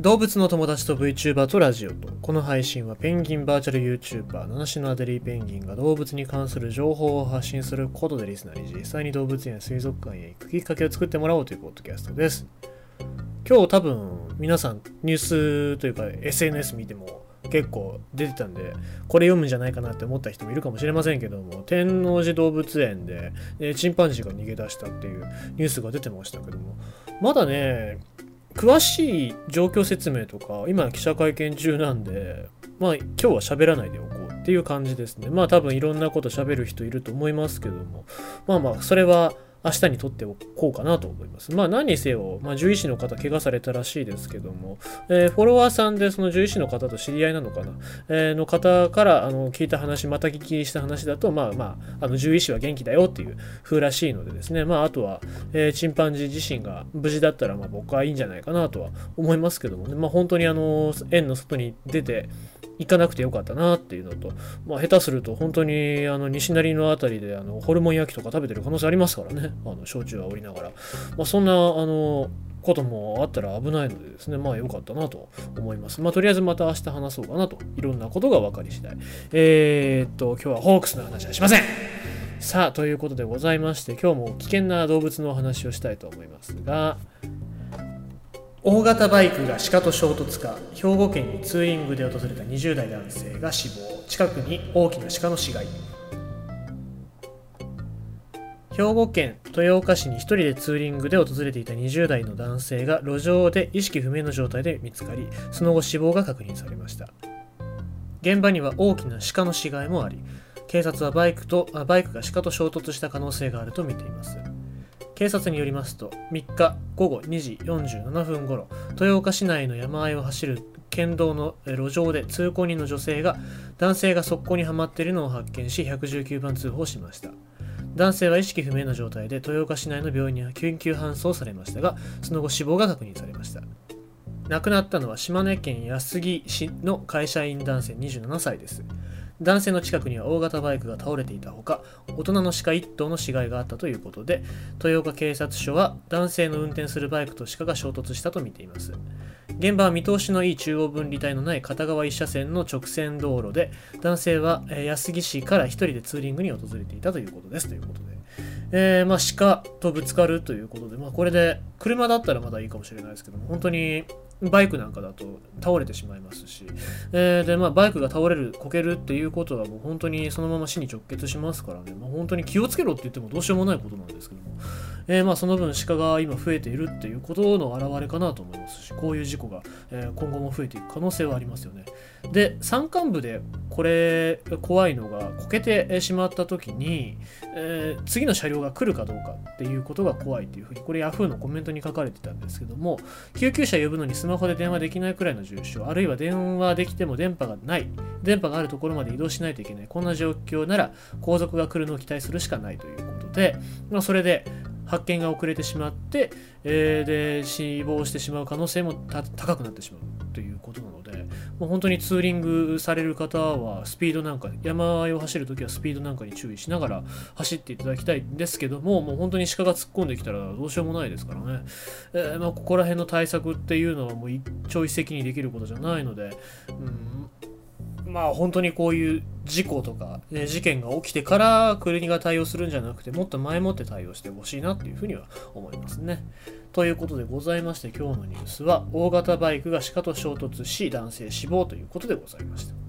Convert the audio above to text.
動物の友達と VTuber とラジオとこの配信はペンギンバーチャル YouTuber 七種のアデリーペンギンが動物に関する情報を発信することでリスナーに実際に動物園や水族館へ行くきっかけを作ってもらおうというポッドキャストです。今日多分皆さんニュースというか SNS 見ても結構出てたんでこれ読むんじゃないかなって思った人もいるかもしれませんけども天王寺動物園で、えチンパンジーが逃げ出したっていうニュースが出てましたけども。まだね詳しい状況説明とか今記者会見中なんでまあ今日は喋らないでおこうっていう感じですね。まあ多分いろんなこと喋る人いると思いますけども。まあまあそれは明日にとっておこうかなと思います。まあ何にせよ、まあ、獣医師の方怪我されたらしいですけども、えー、フォロワーさんでその獣医師の方と知り合いなのかな、えー、の方からあの聞いた話、また聞きした話だと、まあまあ、あの獣医師は元気だよっていう風らしいのでですね、まああとは、えー、チンパンジー自身が無事だったらまあ僕はいいんじゃないかなとは思いますけどもね、まあ本当にあの、園の外に出て、行かなくてよかったなっていうのと、まあ、下手すると本当にあの西成の辺りであのホルモン焼きとか食べてる可能性ありますからね、あの焼酎はおりながら、まあ、そんなあのこともあったら危ないのでですね、まあ良かったなと思います。まあとりあえずまた明日話そうかなと、いろんなことが分かり次第。えー、っと、今日はホークスの話はしません。さあ、ということでございまして、今日も危険な動物のお話をしたいと思いますが、大型バイクが鹿と衝突か兵庫県にツーリングで訪れた20代男性が死亡。近くに大きな鹿の死骸。兵庫県豊岡市に1人でツーリングで訪れていた20代の男性が路上で意識不明の状態で見つかりその後死亡が確認されました。現場には大きな鹿の死骸もあり警察はバイクとバイクが鹿と衝突した可能性があると見ています。警察によりますと3日午後2時47分ごろ豊岡市内の山あいを走る県道の路上で通行人の女性が男性が側溝にはまっているのを発見し119番通報しました。男性は意識不明の状態で豊岡市内の病院には緊急搬送されましたがその後死亡が確認されました。亡くなったのは島根県安来市の会社員男性27歳です。男性の近くには大型バイクが倒れていたほか大人の鹿1頭の死骸があったということで豊岡警察署は男性の運転するバイクと鹿が衝突したとみています。現場は見通しのいい中央分離帯のない片側1車線の直線道路で男性は安来市から1人でツーリングに訪れていたということです。ということでえー、まあ、鹿とぶつかるということで、まあ、これで車だったらまだいいかもしれないですけども本当にバイクなんかだと倒れてしまいますし、えー、で、まあ、バイクが倒れる、こけるっていうことはもう本当にそのまま死に直結しますからね、まあ、本当に気をつけろって言ってもどうしようもないことなんですけども、えー、まあその分鹿が今増えているっていうことの表れかなと思いますし、こういう事故が、え、今後も増えていく可能性はありますよね。で、山間部でこれ怖いのが、こけてしまった時に、えー、次の車両が来るかどうかっていうことが怖いっていうふうに、これ Yahoo のコメントに書かれてたんですけども、救急車呼ぶのにスマホで電話できないくらいの重傷、あるいは電話できても電波がない、電波があるところまで移動しないといけない、こんな状況なら後続が来るのを期待するしかないということで、まあ、それで発見が遅れてしまって、えー、で死亡してしまう可能性も高くなってしまう、もう本当にツーリングされる方はスピードなんか山あいを走るときはスピードなんかに注意しながら走っていただきたいんですけどももう本当に鹿が突っ込んできたらどうしようもないですからね、えー、まあ、ここら辺の対策っていうのはもう一朝一夕にできることじゃないので、うんまあ本当にこういう事故とか、ね、事件が起きてから国が対応するんじゃなくてもっと前もって対応してほしいなっていうふうには思いますね。ということでございまして今日のニュースは大型バイクが鹿と衝突し男性死亡ということでございました。